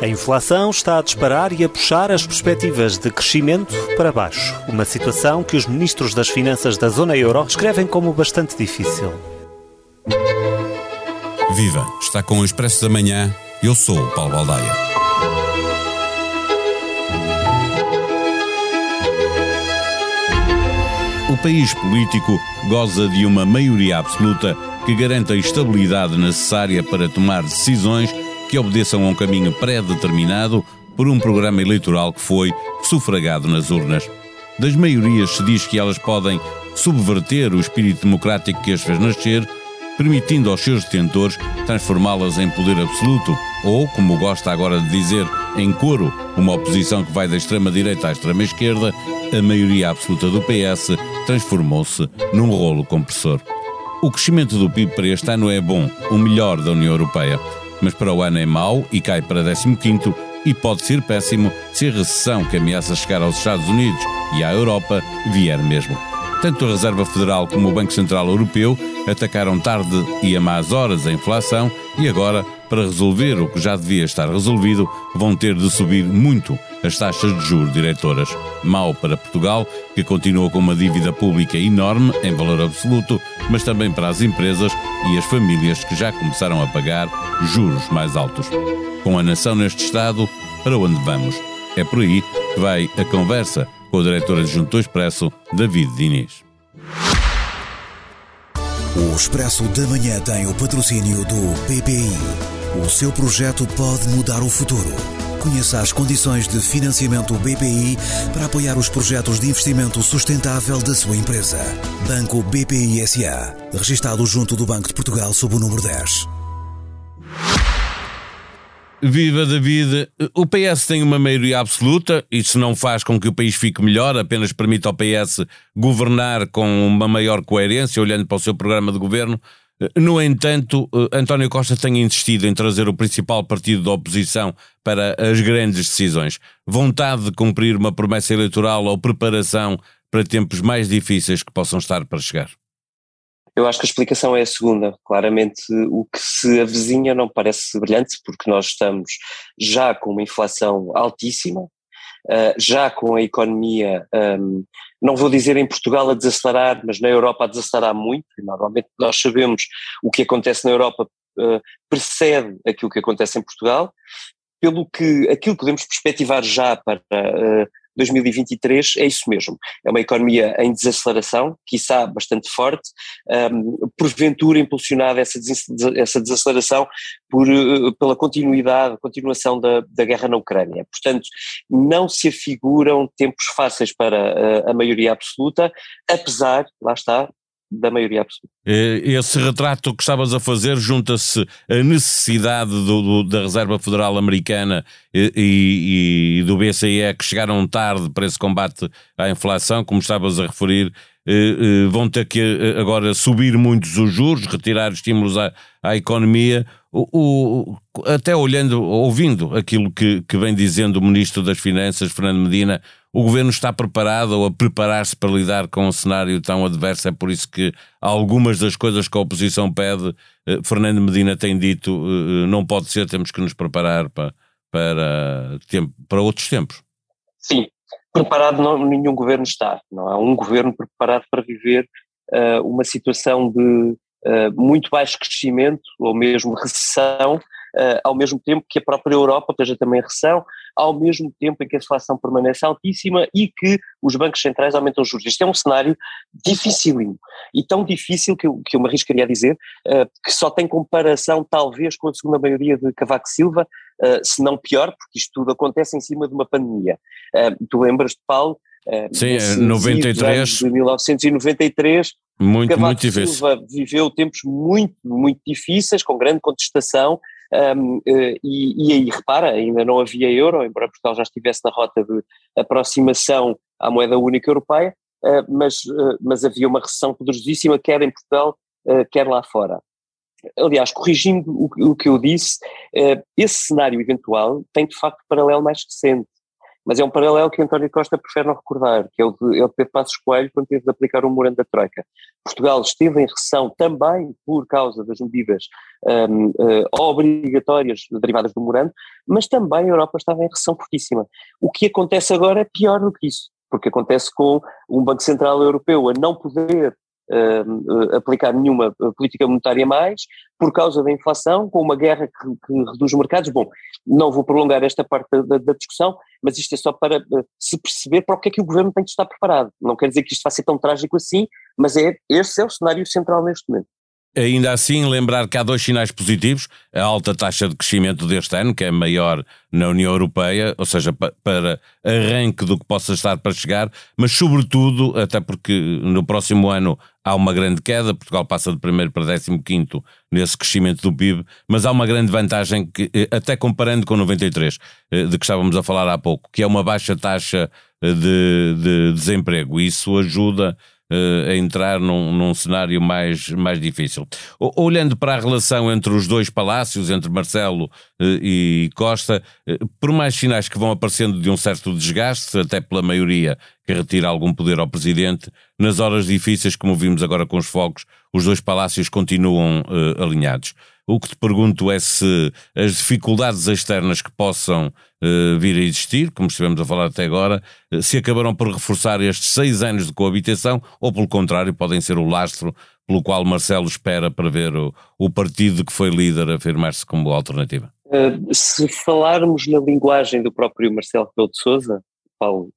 A inflação está a disparar e a puxar as perspectivas de crescimento para baixo. Uma situação que os ministros das Finanças da zona euro descrevem como bastante difícil. Viva! Está com o Expresso da Manhã. Eu sou o Paulo Baldaia. O país político goza de uma maioria absoluta que garante a estabilidade necessária para tomar decisões que obedeçam a um caminho pré-determinado por um programa eleitoral que foi sufragado nas urnas. Das maiorias se diz que elas podem subverter o espírito democrático que as fez nascer, permitindo aos seus detentores transformá-las em poder absoluto, ou, como gosta agora de dizer, em coro, uma oposição que vai da extrema-direita à extrema-esquerda, a maioria absoluta do PS transformou-se num rolo compressor. O crescimento do PIB para este ano é bom, o melhor da União Europeia mas para o ano é mau e cai para 15 e pode ser péssimo se a recessão que ameaça chegar aos Estados Unidos e à Europa vier mesmo. Tanto a Reserva Federal como o Banco Central Europeu atacaram tarde e a más horas a inflação e agora, para resolver o que já devia estar resolvido, vão ter de subir muito as taxas de juros diretoras. Mal para Portugal, que continua com uma dívida pública enorme em valor absoluto, mas também para as empresas e as famílias que já começaram a pagar juros mais altos. Com a nação neste estado, para onde vamos? É por aí que vai a conversa com o diretor adjunto do Expresso, David Diniz. O Expresso da Manhã tem o patrocínio do BPI. O seu projeto pode mudar o futuro. Conheça as condições de financiamento BPI para apoiar os projetos de investimento sustentável da sua empresa. Banco BPI SA. Registado junto do Banco de Portugal sob o número 10. Viva David! O PS tem uma maioria absoluta, isso não faz com que o país fique melhor, apenas permite ao PS governar com uma maior coerência, olhando para o seu programa de governo. No entanto, António Costa tem insistido em trazer o principal partido da oposição para as grandes decisões. Vontade de cumprir uma promessa eleitoral ou preparação para tempos mais difíceis que possam estar para chegar? Eu acho que a explicação é a segunda. Claramente, o que se avizinha não parece brilhante, porque nós estamos já com uma inflação altíssima, Uh, já com a economia, não vou dizer em Portugal a desacelerar, mas na Europa a desacelerar muito, normalmente nós sabemos o que acontece na Europa uh, precede aquilo que acontece em Portugal, pelo que aquilo que podemos perspectivar já para uh, 2023 é isso mesmo. É uma economia em desaceleração, quiçá bastante forte, um, porventura impulsionada essa, essa desaceleração por, eh, pela continuidade, continuação da, da guerra na Ucrânia. Portanto, não se afiguram tempos fáceis para a, eh, a maioria absoluta, apesar, lá está, da maioria absoluta. Esse retrato que estavas a fazer junta-se a necessidade do, do, da Reserva Federal Americana e, e, e, do BCE que chegaram tarde para esse combate à inflação, como estavas a referir, vão ter que agora subir muitos os juros, retirar estímulos à, à economia. O, o, até olhando, ouvindo aquilo que, que vem dizendo o Ministro das Finanças, Fernando Medina, o governo está preparado ou a preparar-se para lidar com um cenário tão adverso. É por isso que algumas das coisas que a oposição pede, eh, Fernando Medina tem dito, eh, não pode ser, temos que nos preparar para, para, para outros tempos. Sim, preparado não, nenhum governo está. Não há um governo preparado para viver uh, uma situação de uh, muito baixo crescimento ou mesmo recessão uh, ao mesmo tempo que a própria Europa esteja também em recessão, ao mesmo tempo em que a inflação permanece altíssima e que os bancos centrais aumentam os juros. Isto é um cenário dificílimo e tão difícil que eu, que eu me arriscaria a dizer uh, que só tem comparação talvez com a segunda maioria de Cavaco Silva, uh, se não pior, porque isto tudo acontece em cima de uma pandemia. Tu lembras de Paulo? Sim, 93. De 1993, muito, Cavaco muito. Silva viveu tempos muito, muito difíceis, com grande contestação, um, eh, e, e, aí, repara, ainda não havia euro, embora Portugal já estivesse na rota de aproximação à moeda única europeia, uh, mas, uh, mas havia uma recessão poderosíssima, quer em Portugal, uh, quer lá fora. Aliás, corrigindo o, o que eu disse, esse cenário eventual tem de facto paralelo mais recente, mas é um paralelo que António Costa prefere não recordar, que é o de, é o de Pedro Passos Coelho quando teve de aplicar o morando da Troika. Portugal esteve em recessão também por causa das medidas um, uh, obrigatórias derivadas do morando, mas também a Europa estava em recessão fortíssima. O que acontece agora é pior do que isso, porque acontece com um Banco Central Europeu a não poder uh, aplicar nenhuma política monetária mais, por causa da inflação, com uma guerra que, que reduz os mercados. Bom, não vou prolongar esta parte da, da, discussão, mas isto é só para uh, se perceber para o que é que o governo tem de estar preparado. Não quer dizer que isto vai ser tão trágico assim, mas é, esse é o cenário central neste momento. Ainda assim, lembrar que há dois sinais positivos: a alta taxa de crescimento deste ano, que é maior na União Europeia, ou seja, para arranque do que possa estar para chegar, mas sobretudo, até porque no próximo ano há uma grande queda, Portugal passa de primeiro para décimo quinto nesse crescimento do PIB, mas há uma grande vantagem, que, eh, até comparando com 93, eh, de que estávamos a falar há pouco, que é uma baixa taxa eh, de, de desemprego. Isso ajuda uh, a entrar num, num, cenário mais, mais difícil. O, olhando para a relação entre os dois palácios, entre Marcelo uh, e Costa, uh, por mais sinais que vão aparecendo de um certo desgaste, até pela maioria que retira algum poder ao presidente, nas horas difíceis, como vimos agora com os fogos, os dois palácios continuam alinhados. O que te pergunto é se as dificuldades externas que possam uh, vir a existir, como estivemos a falar até agora, uh, se acabarão por reforçar estes seis anos de coabitação ou, pelo contrário, podem ser o lastro pelo qual Marcelo espera para ver o, o partido que foi líder afirmar-se como alternativa? Uh, se falarmos na linguagem do próprio Marcelo Rebelo de Sousa, Paulo,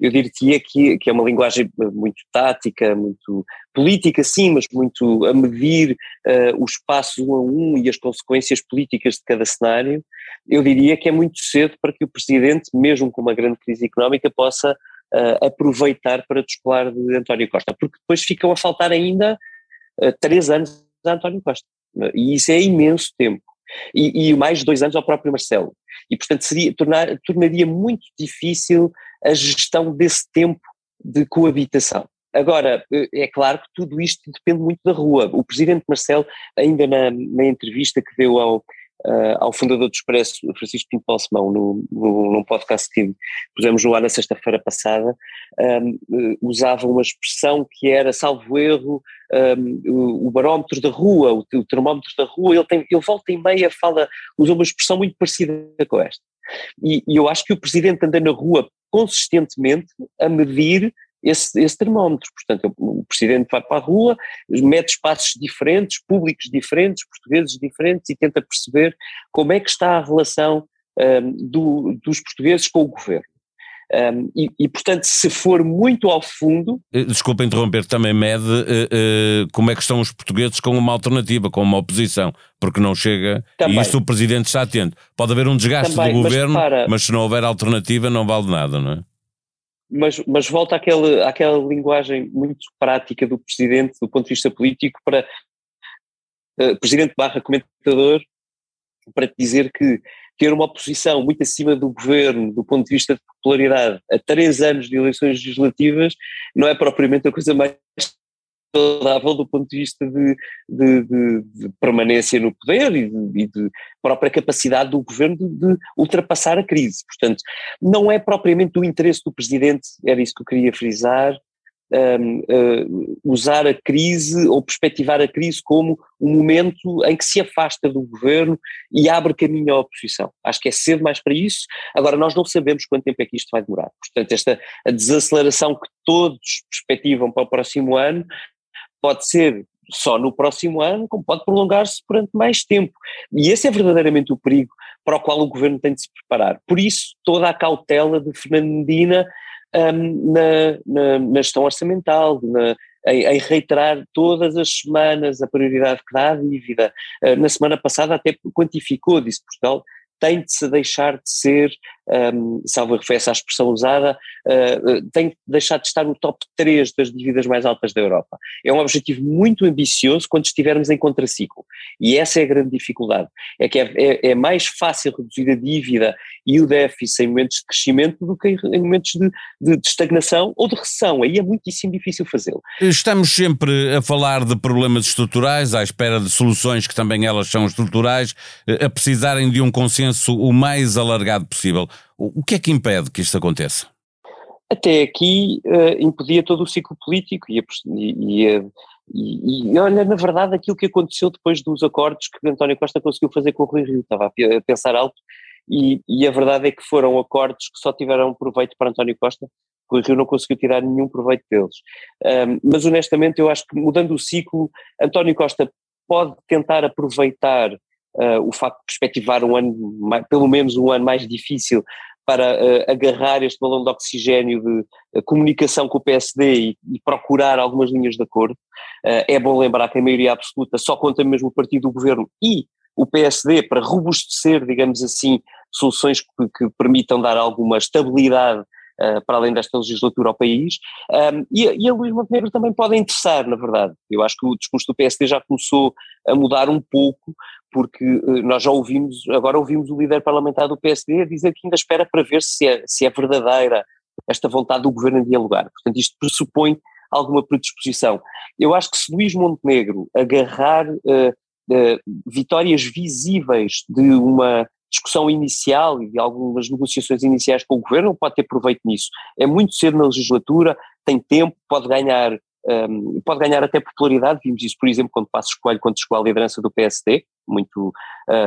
eu diria que, que é uma linguagem muito tática, muito política, sim, mas muito a medir uh, os passos um a um e as consequências políticas de cada cenário. Eu diria que é muito cedo para que o Presidente, mesmo com uma grande crise económica, possa uh, aproveitar para descolar de António Costa, porque depois ficam a faltar ainda uh, três anos a António Costa, e isso é imenso tempo. E, e mais dois anos ao próprio Marcelo. E, portanto, seria, tornar, tornaria muito difícil a gestão desse tempo de coabitação. Agora, eh, é claro que tudo isto depende muito da rua. O presidente Marcelo, ainda na, na entrevista que deu ao, uh, ao fundador do Expresso, Francisco Pinto Balsemão, no, num podcast que pusemos no ar na sexta-feira passada, um, uh, usava uma expressão que era, salvo erro, um, o, o, barómetro da rua, o, o, termómetro da rua, ele, tem, ele volta e meia fala, usa uma expressão muito parecida com esta. E, e eu acho que o presidente anda na rua consistentemente a medir esse, esse, termómetro. Portanto, o presidente vai para a rua, mete espaços diferentes, públicos diferentes, portugueses diferentes e tenta perceber como é que está a relação um, do, dos portugueses com o governo. Um, e, e, portanto, se for muito ao fundo. Eh, desculpa interromper, também mede uh, uh, como é que estão os portugueses com uma alternativa, com uma oposição, porque não chega. Também. E isso o Presidente está atento. Pode haver um desgaste também, do governo, mas, para... mas, se não houver alternativa, não vale nada, não é? Mas, mas volta àquela, àquela linguagem muito prática do Presidente, do ponto de vista político, para uh, Presidente barra comentador, para dizer que ter uma oposição muito acima do governo do ponto de vista de popularidade a três anos de eleições legislativas não é propriamente a coisa mais saudável do ponto de vista de, de, de, de permanência no poder e e de, própria capacidade do governo de, ultrapassar a crise. Portanto, não é propriamente do interesse do presidente, era isso que eu queria frisar, um, uh, usar a crise ou perspectivar a crise como um momento em que se afasta do governo e abre caminho à oposição. Acho que é cedo mais para isso. Agora, nós não sabemos quanto tempo é que isto vai demorar. Portanto, esta a desaceleração que todos perspectivam para o próximo ano pode ser só no próximo ano, como pode prolongar-se durante mais tempo. E esse é verdadeiramente o perigo para o qual o governo tem de se preparar. Por isso, toda a cautela de Fernando Medina um, na, na, na, gestão orçamental, na, em, em, reiterar todas as semanas a prioridade que dá à dívida. Uh, na semana passada até quantificou, disse Portugal, tem de se deixar de ser, um, salvo referência à expressão usada, uh, tem de deixar de estar no top 3 das dívidas mais altas da Europa. É um objetivo muito ambicioso quando estivermos em contraciclo. E essa é a grande dificuldade. É que é, é, é mais fácil reduzir a dívida e o déficit em momentos de crescimento do que em momentos de, de, de estagnação ou de recessão. Aí é muitíssimo difícil fazê-lo. Estamos sempre a falar de problemas estruturais, à espera de soluções que também elas são estruturais, a precisarem de um consenso o mais alargado possível. O que é que impede que isto aconteça? Até aqui uh, impedia todo o ciclo político e, e, e, e, olha, na verdade, aquilo que aconteceu depois dos acordos que António Costa conseguiu fazer com o Rui Rio, estava a pensar alto, e, e, a verdade é que foram acordos que só tiveram proveito para António Costa, o Rio não conseguiu tirar nenhum proveito deles. Um, mas honestamente eu acho que mudando o ciclo, António Costa pode tentar aproveitar uh, o facto de perspectivar um ano, pelo menos um ano mais difícil, para uh, agarrar este balão de oxigênio de uh, comunicação com o PSD e, e, procurar algumas linhas de acordo. É bom lembrar que a maioria absoluta só conta mesmo o partido do governo e o PSD para robustecer, digamos assim, soluções que, que permitam dar alguma estabilidade Uh, para além desta legislatura ao país, um, e, e, a Luís Montenegro também pode interessar, na verdade. Eu acho que o discurso do PSD já começou a mudar um pouco, porque uh, nós já ouvimos, agora ouvimos o líder parlamentar do PSD a dizer que ainda espera para ver se é, se é verdadeira esta vontade do governo em dialogar. Portanto, isto pressupõe alguma predisposição. Eu acho que se Luís Montenegro agarrar uh, vitórias visíveis de uma discussão inicial e de algumas negociações iniciais com o governo, pode ter proveito nisso. É muito cedo na legislatura, tem tempo, pode ganhar, um, pode ganhar até popularidade, vimos isso, por exemplo, quando Passos Coelho, quando chegou à liderança do PSD, muito,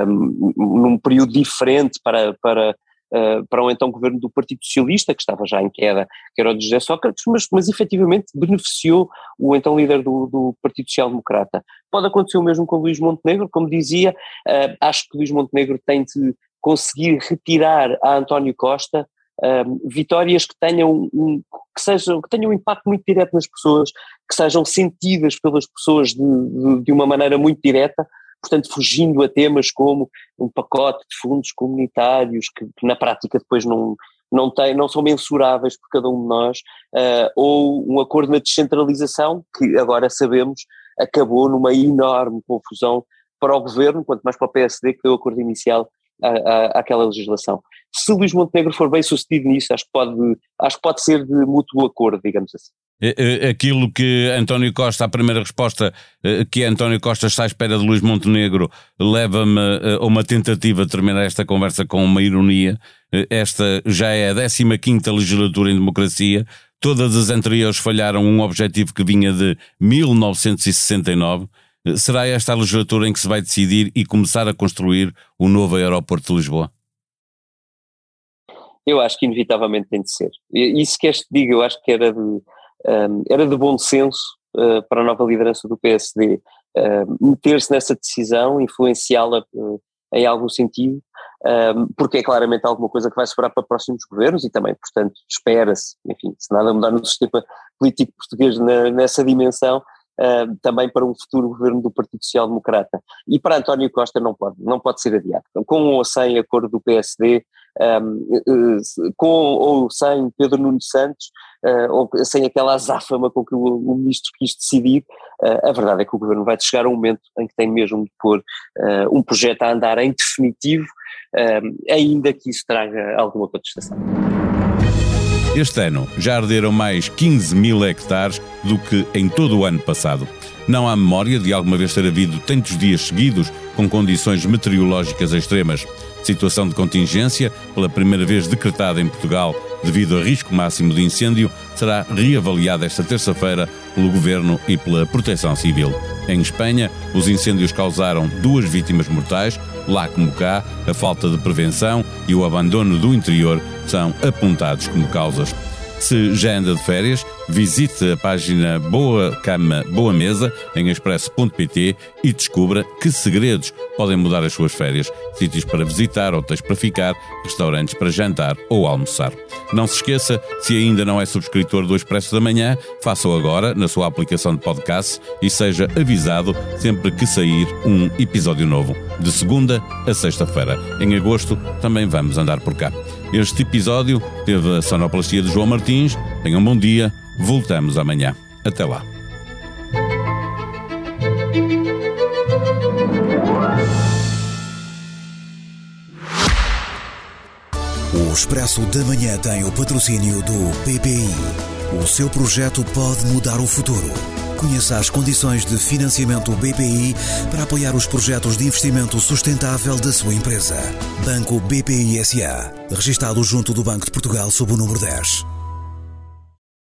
um, num período diferente para, para uh, para o então governo do Partido Socialista, que estava já em queda, que era o de José Sócrates, mas, mas efetivamente beneficiou o então líder do, do Partido Social Democrata. Pode acontecer o mesmo com Luís Montenegro, como dizia, uh, acho que Luís Montenegro tem de conseguir retirar a António Costa um, vitórias que tenham, um, que, sejam, que tenham um impacto muito direto nas pessoas, que sejam sentidas pelas pessoas de, de, de uma maneira muito direta, portanto fugindo a temas como um pacote de fundos comunitários que, que na prática depois não, não, tem, não são mensuráveis por cada um de nós, uh, ou um acordo na descentralização, que agora sabemos acabou numa enorme confusão para o governo, quanto mais para o PSD, que deu o acordo inicial à, à, àquela legislação. Se Luís Montenegro for bem sucedido nisso, acho que pode, acho que pode ser de mútuo acordo, digamos assim. É, é, aquilo que António Costa, a primeira resposta é, que António Costa está à espera de Luís Montenegro, leva-me a uma tentativa de terminar esta conversa com uma ironia. Esta já é a 15 legislatura em democracia. Todas as anteriores falharam um objetivo que vinha de 1969. Será esta a legislatura em que se vai decidir e começar a construir o novo aeroporto de Lisboa? Eu acho que inevitavelmente tem de ser. Isso que este diga, eu acho que era de um, era de bom senso uh, para a nova liderança do PSD uh, meter-se nessa decisão, influenciá-la uh, em algum sentido, um, porque é claramente alguma coisa que vai sobrar para próximos governos e também, portanto, espera-se, enfim, se nada mudar no sistema político português na, nessa dimensão, Uh, também para um futuro governo do Partido Social Democrata. E para António Costa não pode, não pode ser adiado. Com ou sem acordo do PSD, um, com ou sem Pedro Nuno Santos, uh, ou sem aquela azáfama com que o, ministro quis decidir, uh, a verdade é que o governo vai chegar a um momento em que tem mesmo de pôr um projeto a andar em definitivo, ainda que isso traga alguma contestação. Este ano já arderam mais 15 mil hectares do que em todo o ano passado. Não há memória de alguma vez ter havido tantos dias seguidos com condições meteorológicas extremas. Situação de contingência, pela primeira vez decretada em Portugal devido a risco máximo de incêndio, será reavaliada esta terça-feira pelo Governo e pela Proteção Civil. Em Espanha, os incêndios causaram duas vítimas mortais. Lá como cá, a falta de prevenção e o abandono do interior são apontados como causas. Se já anda de férias, visite a página Boa Cama Boa Mesa em expresso.pt e descubra que segredos podem mudar as suas férias. Sítios para visitar, hotéis para ficar, restaurantes para jantar ou almoçar. Não se esqueça, se ainda não é subscritor do Expresso da Manhã, faça-o agora na sua aplicação de podcast e seja avisado sempre que sair um episódio novo. De segunda a sexta-feira. Em agosto também vamos andar por cá. Este episódio teve a sonoplastia de João Martins. Tenham um bom dia. Voltamos amanhã. Até lá. O Expresso da Manhã tem o patrocínio do PPI. O seu projeto pode mudar o futuro. Conheça as condições de financiamento BPI para apoiar os projetos de investimento sustentável da sua empresa. Banco BPI SA. Registado junto do Banco de Portugal sob o número 10.